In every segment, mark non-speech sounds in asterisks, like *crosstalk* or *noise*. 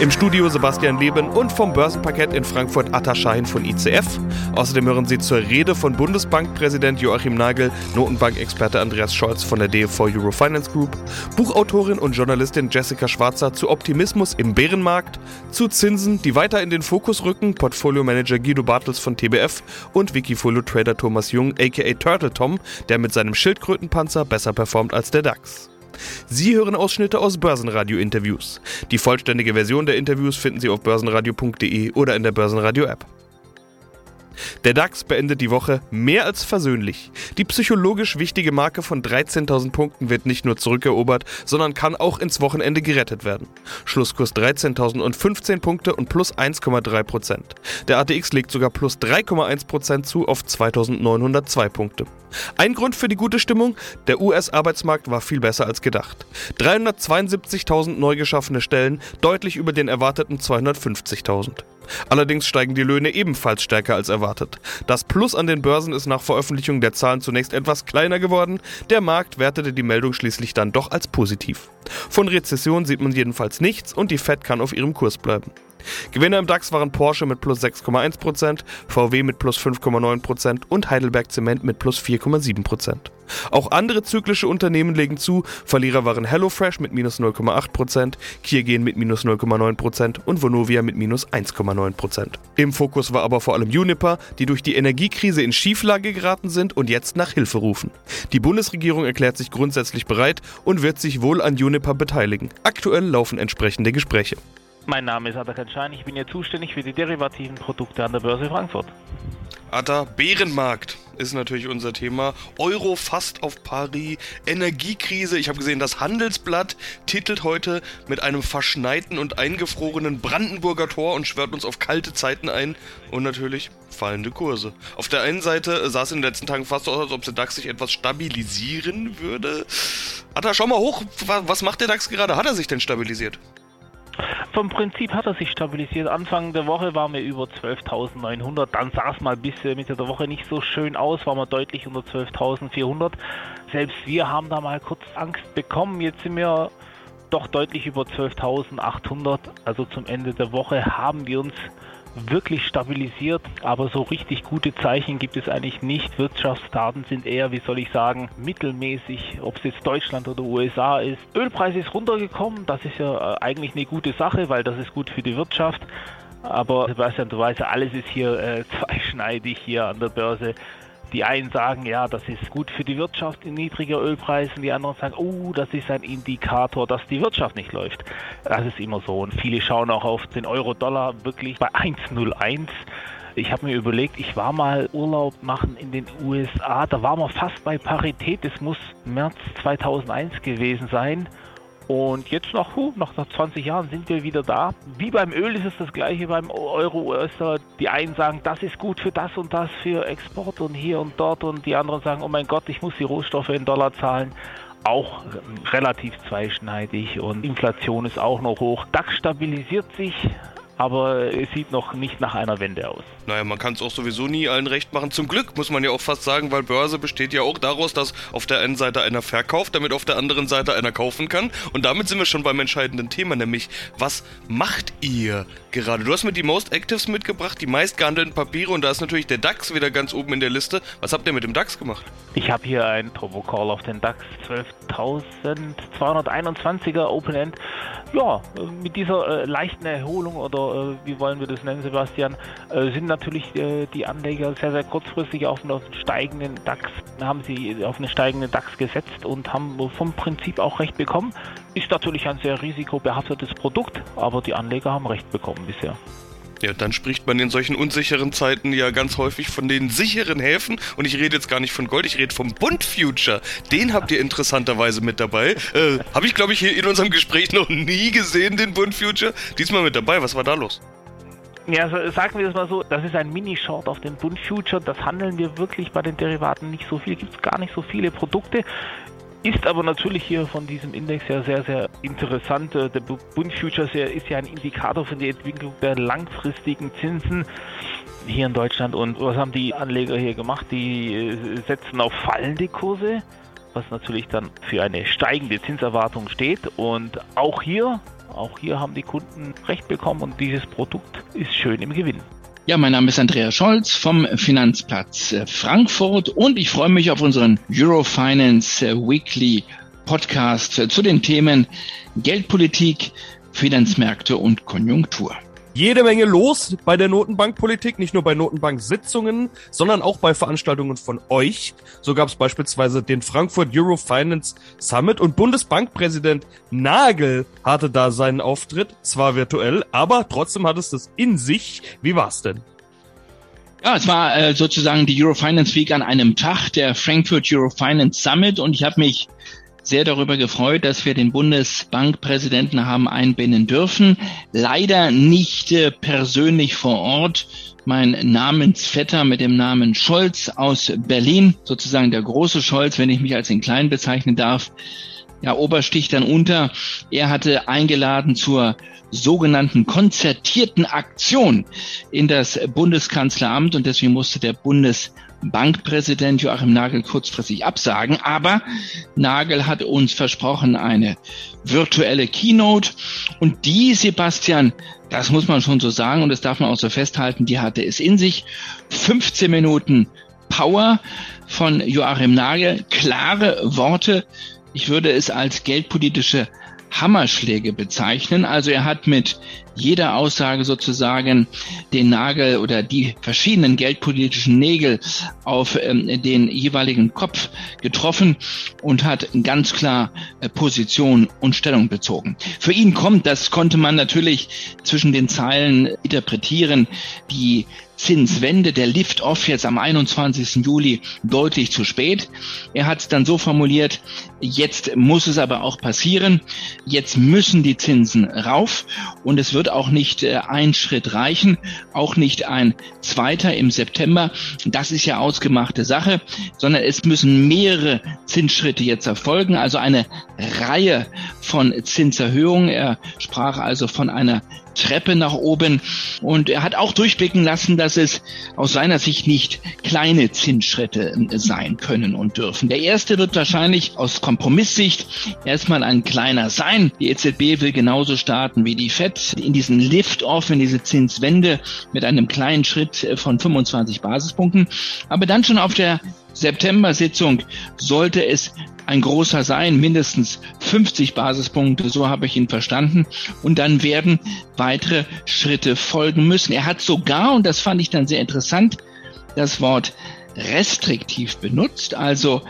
Im Studio Sebastian Leben und vom Börsenparkett in Frankfurt Atta Schein von ICF. Außerdem hören Sie zur Rede von Bundesbankpräsident Joachim Nagel, Notenbankexperte Andreas Scholz von der DFV Eurofinance Group, Buchautorin und Journalistin Jessica Schwarzer zu Optimismus im Bärenmarkt, zu Zinsen, die weiter in den Fokus rücken, Portfolio-Manager Guido Bartels von TBF und Wikifolio-Trader Thomas Jung, aka Turtle Tom, der mit seinem Schildkrötenpanzer besser performt als der DAX. Sie hören Ausschnitte aus Börsenradio-Interviews. Die vollständige Version der Interviews finden Sie auf börsenradio.de oder in der Börsenradio-App. Der DAX beendet die Woche mehr als versöhnlich. Die psychologisch wichtige Marke von 13.000 Punkten wird nicht nur zurückerobert, sondern kann auch ins Wochenende gerettet werden. Schlusskurs 13.015 Punkte und plus 1,3 Prozent. Der ATX legt sogar plus 3,1 Prozent zu auf 2.902 Punkte. Ein Grund für die gute Stimmung, der US-Arbeitsmarkt war viel besser als gedacht. 372.000 neu geschaffene Stellen, deutlich über den erwarteten 250.000. Allerdings steigen die Löhne ebenfalls stärker als erwartet. Das Plus an den Börsen ist nach Veröffentlichung der Zahlen zunächst etwas kleiner geworden, der Markt wertete die Meldung schließlich dann doch als positiv. Von Rezession sieht man jedenfalls nichts und die Fed kann auf ihrem Kurs bleiben. Gewinner im DAX waren Porsche mit plus 6,1%, VW mit plus 5,9% und Heidelberg Zement mit plus 4,7%. Auch andere zyklische Unternehmen legen zu, Verlierer waren HelloFresh mit minus 0,8%, Kiergen mit minus 0,9% und Vonovia mit minus 1,9%. Im Fokus war aber vor allem Juniper, die durch die Energiekrise in Schieflage geraten sind und jetzt nach Hilfe rufen. Die Bundesregierung erklärt sich grundsätzlich bereit und wird sich wohl an Juniper beteiligen. Aktuell laufen entsprechende Gespräche. Mein Name ist Atakan Schein, ich bin hier zuständig für die derivativen Produkte an der Börse Frankfurt. Atta, Bärenmarkt ist natürlich unser Thema. Euro fast auf Pari, Energiekrise. Ich habe gesehen, das Handelsblatt titelt heute mit einem verschneiten und eingefrorenen Brandenburger Tor und schwört uns auf kalte Zeiten ein. Und natürlich fallende Kurse. Auf der einen Seite sah es in den letzten Tagen fast so aus, als ob der DAX sich etwas stabilisieren würde. Atta, schau mal hoch. Was macht der DAX gerade? Hat er sich denn stabilisiert? Vom Prinzip hat er sich stabilisiert. Anfang der Woche waren wir über 12.900. Dann sah es mal bis Mitte der Woche nicht so schön aus, waren wir deutlich unter 12.400. Selbst wir haben da mal kurz Angst bekommen. Jetzt sind wir doch deutlich über 12.800. Also zum Ende der Woche haben wir uns wirklich stabilisiert, aber so richtig gute Zeichen gibt es eigentlich nicht. Wirtschaftsdaten sind eher, wie soll ich sagen, mittelmäßig, ob es jetzt Deutschland oder USA ist. Ölpreis ist runtergekommen, das ist ja äh, eigentlich eine gute Sache, weil das ist gut für die Wirtschaft. Aber Sebastian, du weißt ja, alles ist hier äh, *laughs* zweischneidig hier an der Börse. Die einen sagen, ja, das ist gut für die Wirtschaft, in niedriger Ölpreis, und die anderen sagen, oh, das ist ein Indikator, dass die Wirtschaft nicht läuft. Das ist immer so. Und viele schauen auch auf den Euro-Dollar wirklich bei 1,01. Ich habe mir überlegt, ich war mal Urlaub machen in den USA, da waren wir fast bei Parität, das muss März 2001 gewesen sein. Und jetzt nach, huh, nach 20 Jahren sind wir wieder da. Wie beim Öl ist es das gleiche beim Euro-US-Dollar. Die einen sagen, das ist gut für das und das, für Export und hier und dort. Und die anderen sagen, oh mein Gott, ich muss die Rohstoffe in Dollar zahlen. Auch relativ zweischneidig und Inflation ist auch noch hoch. DAX stabilisiert sich, aber es sieht noch nicht nach einer Wende aus. Naja, man kann es auch sowieso nie allen recht machen. Zum Glück muss man ja auch fast sagen, weil Börse besteht ja auch daraus, dass auf der einen Seite einer verkauft, damit auf der anderen Seite einer kaufen kann. Und damit sind wir schon beim entscheidenden Thema, nämlich was macht ihr gerade? Du hast mir die Most Actives mitgebracht, die meist gehandelten Papiere und da ist natürlich der DAX wieder ganz oben in der Liste. Was habt ihr mit dem DAX gemacht? Ich habe hier einen Turbo Call auf den DAX 12.221er Open End. Ja, mit dieser äh, leichten Erholung oder äh, wie wollen wir das nennen, Sebastian, äh, sind natürlich äh, die Anleger sehr, sehr kurzfristig auf einen steigenden DAX, haben sie auf einen steigenden DAX gesetzt und haben vom Prinzip auch recht bekommen. Ist natürlich ein sehr risikobehaftetes Produkt, aber die Anleger haben recht bekommen bisher. Ja, dann spricht man in solchen unsicheren Zeiten ja ganz häufig von den sicheren Häfen. Und ich rede jetzt gar nicht von Gold, ich rede vom Bund Future. Den habt ihr interessanterweise mit dabei. Äh, Habe ich, glaube ich, hier in unserem Gespräch noch nie gesehen, den Bund Future. Diesmal mit dabei. Was war da los? Ja, also sagen wir es mal so, das ist ein Mini-Short auf den Bund Future. Das handeln wir wirklich bei den Derivaten nicht so viel. Gibt es gar nicht so viele Produkte Ist aber natürlich hier von diesem Index ja sehr, sehr interessant. Der Bund Futures ist ja ein Indikator für die Entwicklung der langfristigen Zinsen hier in Deutschland. Und was haben die Anleger hier gemacht? Die äh, setzen auf fallende Kurse, was natürlich dann für eine steigende Zinserwartung steht. Und auch hier, auch hier haben die Kunden recht bekommen und dieses Produkt ist schön im Gewinn. Ja, mein Name ist Andreas Scholz vom Finanzplatz äh, Frankfurt und ich freue mich auf unseren Eurofinance äh, Weekly Podcast zu den Themen Geldpolitik, Finanzmärkte und Konjunktur jede Menge los bei der Notenbankpolitik, nicht nur bei Notenbank-Sitzungen, sondern auch bei Veranstaltungen von euch. So gab es beispielsweise den Frankfurt Euro Finance Summit und Bundesbankpräsident Nagel hatte da seinen Auftritt, zwar virtuell, aber trotzdem hat es das in sich. Wie war's denn? Ja, es war äh, sozusagen die Eurofinance Week an einem Tag, der Frankfurt Eurofinance Summit und ich habe mich sehr darüber gefreut, dass wir den Bundesbankpräsidenten haben einbinden dürfen. Leider nicht äh, persönlich vor Ort. Mein Namensvetter mit dem Namen Scholz aus Berlin, sozusagen der große Scholz, wenn ich mich als den Kleinen bezeichnen darf, ja, Oberstich dann unter. Er hatte eingeladen zur sogenannten konzertierten Aktion in das Bundeskanzleramt und deswegen musste der Bundes Bankpräsident Joachim Nagel kurzfristig absagen. Aber Nagel hat uns versprochen eine virtuelle Keynote und die, Sebastian, das muss man schon so sagen und das darf man auch so festhalten, die hatte es in sich. 15 Minuten Power von Joachim Nagel, klare Worte. Ich würde es als geldpolitische Hammerschläge bezeichnen. Also er hat mit jeder Aussage sozusagen den Nagel oder die verschiedenen geldpolitischen Nägel auf ähm, den jeweiligen Kopf getroffen und hat ganz klar äh, Position und Stellung bezogen. Für ihn kommt, das konnte man natürlich zwischen den Zeilen interpretieren, die Zinswende, der Lift-Off jetzt am 21. Juli deutlich zu spät. Er hat es dann so formuliert, jetzt muss es aber auch passieren, jetzt müssen die Zinsen rauf und es wird auch nicht äh, ein Schritt reichen, auch nicht ein zweiter im September. Das ist ja ausgemachte Sache, sondern es müssen mehrere Zinsschritte jetzt erfolgen, also eine Reihe von Zinserhöhungen. Er sprach also von einer Treppe nach oben. Und er hat auch durchblicken lassen, dass es aus seiner Sicht nicht kleine Zinsschritte äh, sein können und dürfen. Der erste wird wahrscheinlich aus Kompromisssicht erstmal ein kleiner sein. Die EZB will genauso starten wie die FED in diesen Lift-Off, in diese Zinswende mit einem kleinen Schritt äh, von 25 Basispunkten. Aber dann schon auf der September-Sitzung sollte es ein großer sein, mindestens 50 Basispunkte, so habe ich ihn verstanden. Und dann werden weitere Schritte folgen müssen. Er hat sogar, und das fand ich dann sehr interessant, das Wort restriktiv benutzt. Also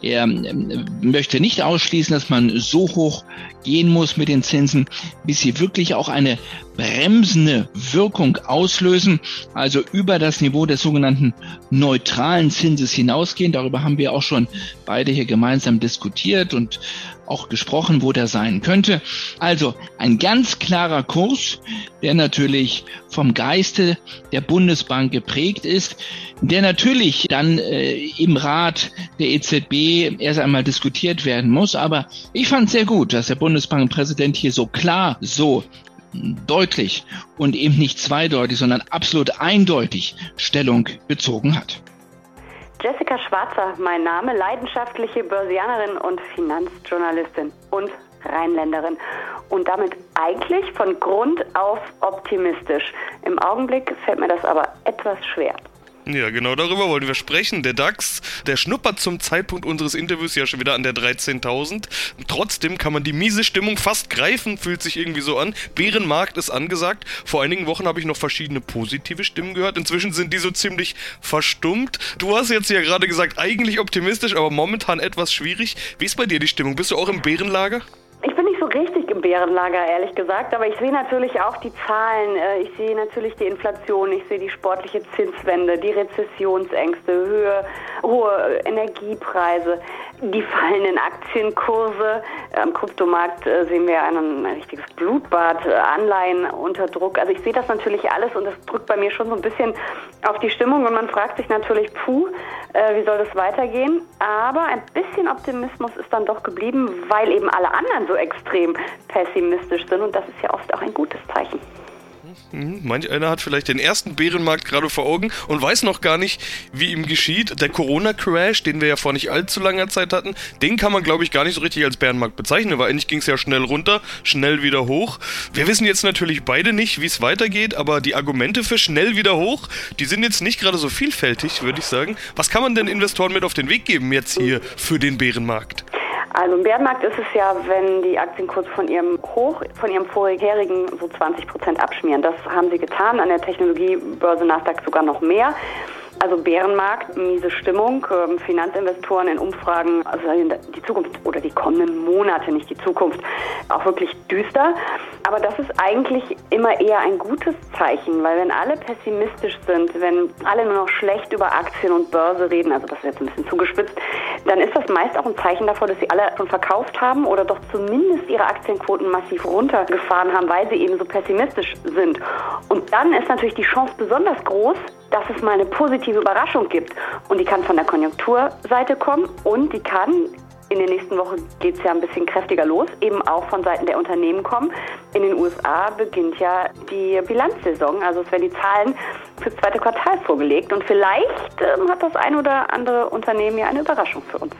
er ähm, möchte nicht ausschließen, dass man so hoch gehen muss mit den Zinsen, bis sie wirklich auch eine bremsende Wirkung auslösen, also über das Niveau des sogenannten neutralen Zinses hinausgehen. Darüber haben wir auch schon beide hier gemeinsam diskutiert und auch gesprochen, wo der sein könnte. Also ein ganz klarer Kurs, der natürlich vom Geiste der Bundesbank geprägt ist, der natürlich dann äh, im Rat der EZB erst einmal diskutiert werden muss. Aber ich fand sehr gut, dass der Bundesbankpräsident hier so klar, so deutlich und eben nicht zweideutig, sondern absolut eindeutig Stellung bezogen hat. Jessica Schwarzer, mein Name, leidenschaftliche Börsianerin und Finanzjournalistin und Rheinländerin und damit eigentlich von Grund auf optimistisch. Im Augenblick fällt mir das aber etwas schwer. Ja, genau darüber wollten wir sprechen. Der DAX, der schnuppert zum Zeitpunkt unseres Interviews ja schon wieder an der 13.000. Trotzdem kann man die miese Stimmung fast greifen, fühlt sich irgendwie so an. Bärenmarkt ist angesagt. Vor einigen Wochen habe ich noch verschiedene positive Stimmen gehört. Inzwischen sind die so ziemlich verstummt. Du hast jetzt ja gerade gesagt, eigentlich optimistisch, aber momentan etwas schwierig. Wie ist bei dir die Stimmung? Bist du auch im Bärenlager? So richtig im Bärenlager, ehrlich gesagt. Aber ich sehe natürlich auch die Zahlen. Äh, ich sehe natürlich die Inflation. Ich sehe die sportliche Zinswende, die Rezessionsängste, Höhe, hohe Energiepreise, die fallenden Aktienkurse. Am Kryptomarkt äh, sehen wir ein richtiges Blutbad, äh, Anleihen unter Druck. Also ich sehe das natürlich alles und das drückt bei mir schon so ein bisschen auf die Stimmung und man fragt sich natürlich, puh, wie soll das weitergehen? Aber ein bisschen Optimismus ist dann doch geblieben, weil eben alle anderen so extrem pessimistisch sind und das ist ja oft auch ein gutes Zeichen. Mhm. Manch einer hat vielleicht den ersten Bärenmarkt gerade vor Augen und weiß noch gar nicht, wie ihm geschieht. Der Corona-Crash, den wir ja vor nicht allzu langer Zeit hatten, den kann man, glaube ich, gar nicht so richtig als Bärenmarkt bezeichnen, weil eigentlich ging es ja schnell runter, schnell wieder hoch. Wir wissen jetzt natürlich beide nicht, wie es weitergeht, aber die Argumente für schnell wieder hoch, die sind jetzt nicht gerade so vielfältig, würde ich sagen. Was kann man denn Investoren mit auf den Weg geben jetzt hier für den Bärenmarkt? Also im Bärenmarkt ist es ja, wenn die Aktien kurz von ihrem Hoch, von ihrem vorherigen so 20 Prozent abschmieren. Das haben sie getan, an der Technologiebörse Nasdaq sogar noch mehr. Also Bärenmarkt, miese Stimmung, ähm, Finanzinvestoren in Umfragen, also die Zukunft oder die kommenden Monate, nicht die Zukunft, auch wirklich düster. Aber das ist eigentlich immer eher ein gutes Zeichen, weil wenn alle pessimistisch sind, wenn alle nur noch schlecht über Aktien und Börse reden, also das ist jetzt ein bisschen zugespitzt, dann ist das meist auch ein Zeichen davor, dass sie alle schon verkauft haben oder doch zumindest ihre Aktienquoten massiv runtergefahren haben, weil sie eben so pessimistisch sind. Und dann ist natürlich die Chance besonders groß, dass es mal eine positive Überraschung gibt. Und die kann von der Konjunkturseite kommen und die kann in der nächsten Woche geht es ja ein bisschen kräftiger los, eben auch von Seiten der Unternehmen kommen. In den USA beginnt ja die Bilanzsaison, also es werden die Zahlen fürs zweite Quartal vorgelegt und vielleicht ähm, hat das ein oder andere Unternehmen ja eine Überraschung für uns.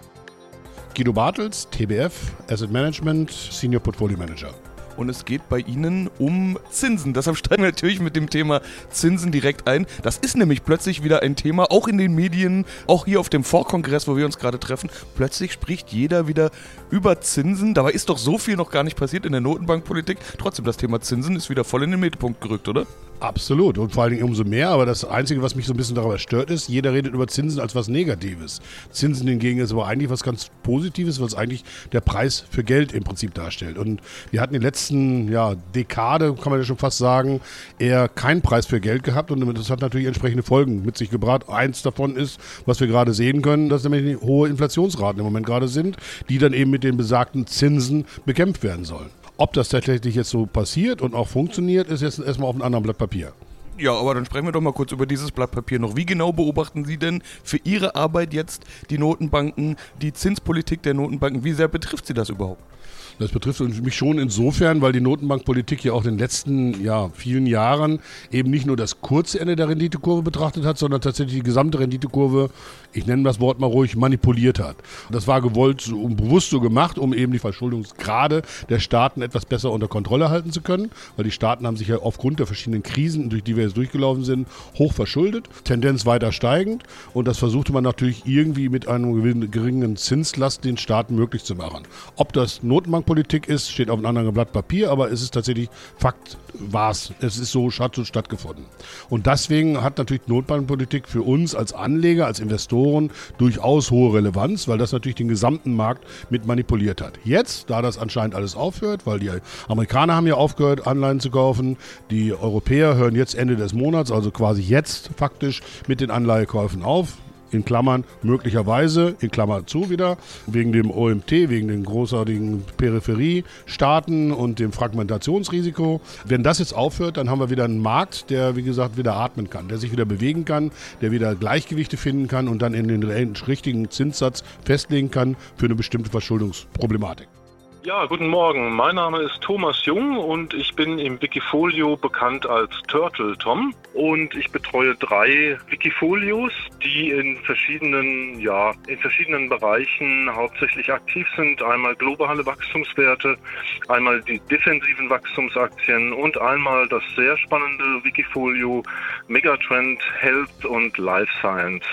Guido Bartels, TBF, Asset Management, Senior Portfolio Manager und es geht bei Ihnen um Zinsen. Deshalb steigen wir natürlich mit dem Thema Zinsen direkt ein. Das ist nämlich plötzlich wieder ein Thema, auch in den Medien, auch hier auf dem Vorkongress, wo wir uns gerade treffen. Plötzlich spricht jeder wieder über Zinsen. Dabei ist doch so viel noch gar nicht passiert in der Notenbankpolitik. Trotzdem, das Thema Zinsen ist wieder voll in den Mittelpunkt gerückt, oder? Absolut. Und vor allen Dingen umso mehr. Aber das Einzige, was mich so ein bisschen darüber stört, ist, jeder redet über Zinsen als was Negatives. Zinsen hingegen ist aber eigentlich was ganz Positives, was eigentlich der Preis für Geld im Prinzip darstellt. Und wir hatten in den letzten ja, Dekade, kann man ja schon fast sagen, eher keinen Preis für Geld gehabt. Und das hat natürlich entsprechende Folgen mit sich gebracht. Eins davon ist, was wir gerade sehen können, dass nämlich hohe Inflationsraten im Moment gerade sind, die dann eben mit den besagten Zinsen bekämpft werden sollen. Ob das tatsächlich jetzt so passiert und auch funktioniert, ist jetzt erstmal auf einem anderen Blatt Papier. Ja, aber dann sprechen wir doch mal kurz über dieses Blatt Papier noch. Wie genau beobachten Sie denn für Ihre Arbeit jetzt die Notenbanken, die Zinspolitik der Notenbanken? Wie sehr betrifft Sie das überhaupt? Das betrifft mich schon insofern, weil die Notenbankpolitik ja auch in den letzten ja, vielen Jahren eben nicht nur das kurze Ende der Renditekurve betrachtet hat, sondern tatsächlich die gesamte Renditekurve, ich nenne das Wort mal ruhig, manipuliert hat. Das war gewollt und bewusst so gemacht, um eben die Verschuldungsgrade der Staaten etwas besser unter Kontrolle halten zu können, weil die Staaten haben sich ja aufgrund der verschiedenen Krisen, durch die wir jetzt durchgelaufen sind, hoch verschuldet, Tendenz weiter steigend und das versuchte man natürlich irgendwie mit einem geringen Zinslast den Staaten möglich zu machen. Ob das Notenbankpolitik Politik ist, steht auf einem anderen Blatt Papier, aber es ist tatsächlich Fakt, war es. Es ist so, hat so stattgefunden. Und deswegen hat natürlich Notbankpolitik für uns als Anleger, als Investoren durchaus hohe Relevanz, weil das natürlich den gesamten Markt mit manipuliert hat. Jetzt, da das anscheinend alles aufhört, weil die Amerikaner haben ja aufgehört, Anleihen zu kaufen, die Europäer hören jetzt Ende des Monats, also quasi jetzt faktisch mit den Anleihekäufen auf in Klammern möglicherweise, in Klammern zu wieder, wegen dem OMT, wegen den großartigen Peripheriestaaten und dem Fragmentationsrisiko. Wenn das jetzt aufhört, dann haben wir wieder einen Markt, der, wie gesagt, wieder atmen kann, der sich wieder bewegen kann, der wieder Gleichgewichte finden kann und dann in den richtigen Zinssatz festlegen kann für eine bestimmte Verschuldungsproblematik. Ja, guten Morgen. Mein Name ist Thomas Jung und ich bin im Wikifolio bekannt als Turtle Tom. Und ich betreue drei Wikifolios, die in verschiedenen, ja, in verschiedenen Bereichen hauptsächlich aktiv sind. Einmal globale Wachstumswerte, einmal die defensiven Wachstumsaktien und einmal das sehr spannende Wikifolio Megatrend Health und Life Science.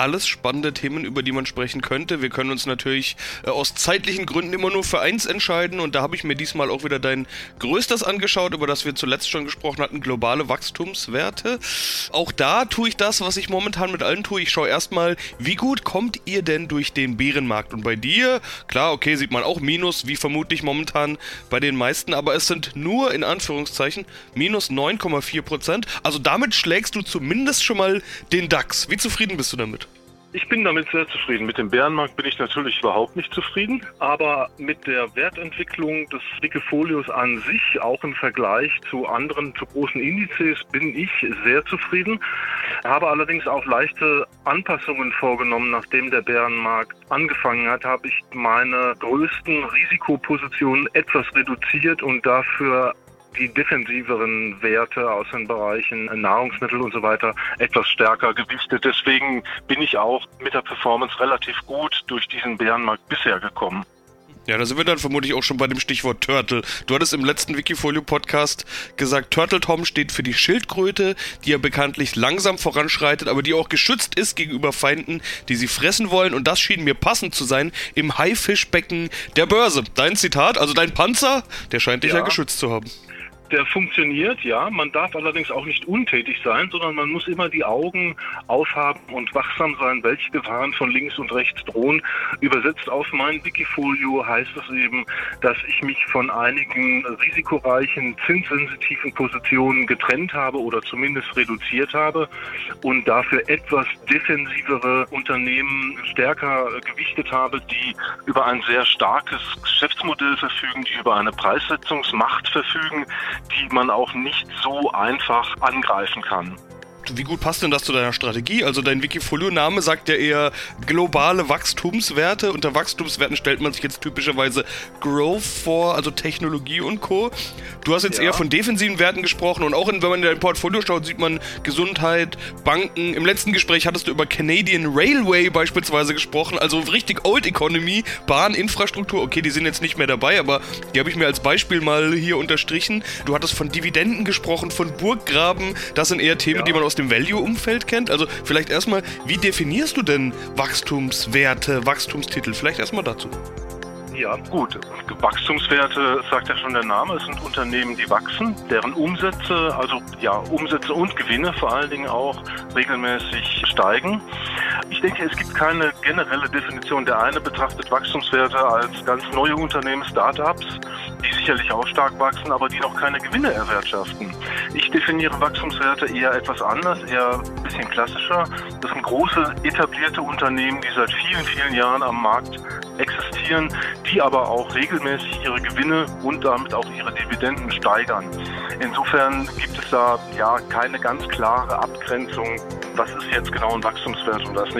Alles spannende Themen, über die man sprechen könnte. Wir können uns natürlich äh, aus zeitlichen Gründen immer nur für eins entscheiden und da habe ich mir diesmal auch wieder dein größtes angeschaut, über das wir zuletzt schon gesprochen hatten, globale Wachstumswerte. Auch da tue ich das, was ich momentan mit allen tue. Ich schaue erstmal, wie gut kommt ihr denn durch den Bärenmarkt? Und bei dir, klar, okay, sieht man auch Minus, wie vermutlich momentan bei den meisten, aber es sind nur in Anführungszeichen minus 9,4 Prozent. Also damit schlägst du zumindest schon mal den DAX. Wie zufrieden bist du damit? Ich bin damit sehr zufrieden. Mit dem Bärenmarkt bin ich natürlich überhaupt nicht zufrieden, aber mit der Wertentwicklung des Wikifolios an sich, auch im Vergleich zu anderen, zu großen Indizes, bin ich sehr zufrieden. Habe allerdings auch leichte Anpassungen vorgenommen, nachdem der Bärenmarkt angefangen hat, habe ich meine größten Risikopositionen etwas reduziert und dafür die defensiveren Werte aus den Bereichen Nahrungsmittel und so weiter etwas stärker gewichtet. Deswegen bin ich auch mit der Performance relativ gut durch diesen Bärenmarkt bisher gekommen. Ja, da sind wir dann vermutlich auch schon bei dem Stichwort Turtle. Du hattest im letzten Wikifolio-Podcast gesagt, Turtle Tom steht für die Schildkröte, die ja bekanntlich langsam voranschreitet, aber die auch geschützt ist gegenüber Feinden, die sie fressen wollen. Und das schien mir passend zu sein im Haifischbecken der Börse. Dein Zitat, also dein Panzer, der scheint dich ja, ja geschützt zu haben der funktioniert, ja. Man darf allerdings auch nicht untätig sein, sondern man muss immer die Augen aufhaben und wachsam sein, welche Gefahren von links und rechts drohen. Übersetzt auf mein Wikifolio heißt es eben, dass ich mich von einigen risikoreichen, zinssensitiven Positionen getrennt habe oder zumindest reduziert habe und dafür etwas defensivere Unternehmen stärker gewichtet habe, die über ein sehr starkes Geschäftsmodell verfügen, die über eine Preissetzungsmacht verfügen, die man auch nicht so einfach angreifen kann. Wie gut passt denn das zu deiner Strategie? Also dein Wikifolio-Name sagt ja eher globale Wachstumswerte. Unter Wachstumswerten stellt man sich jetzt typischerweise Growth vor, also Technologie und Co. Du hast jetzt ja. eher von defensiven Werten gesprochen und auch in, wenn man in dein Portfolio schaut, sieht man Gesundheit, Banken. Im letzten Gespräch hattest du über Canadian Railway beispielsweise gesprochen, also richtig Old Economy, Bahninfrastruktur. Okay, die sind jetzt nicht mehr dabei, aber die habe ich mir als Beispiel mal hier unterstrichen. Du hattest von Dividenden gesprochen, von Burggraben. Das sind eher Themen, ja. die man aus dem Value-Umfeld kennt. Also vielleicht erstmal, wie definierst du denn Wachstumswerte, Wachstumstitel? Vielleicht erstmal dazu. Ja, gut. Wachstumswerte sagt ja schon der Name. Es sind Unternehmen, die wachsen, deren Umsätze, also ja, Umsätze und Gewinne vor allen Dingen auch regelmäßig steigen. Ich denke, es gibt keine generelle Definition. Der eine betrachtet Wachstumswerte als ganz neue Unternehmen, Startups, die sicherlich auch stark wachsen, aber die noch keine Gewinne erwirtschaften. Ich definiere Wachstumswerte eher etwas anders, eher ein bisschen klassischer. Das sind große etablierte Unternehmen, die seit vielen, vielen Jahren am Markt existieren, die aber auch regelmäßig ihre Gewinne und damit auch ihre Dividenden steigern. Insofern gibt es da ja keine ganz klare Abgrenzung, was ist jetzt genau ein Wachstumswert und was nicht.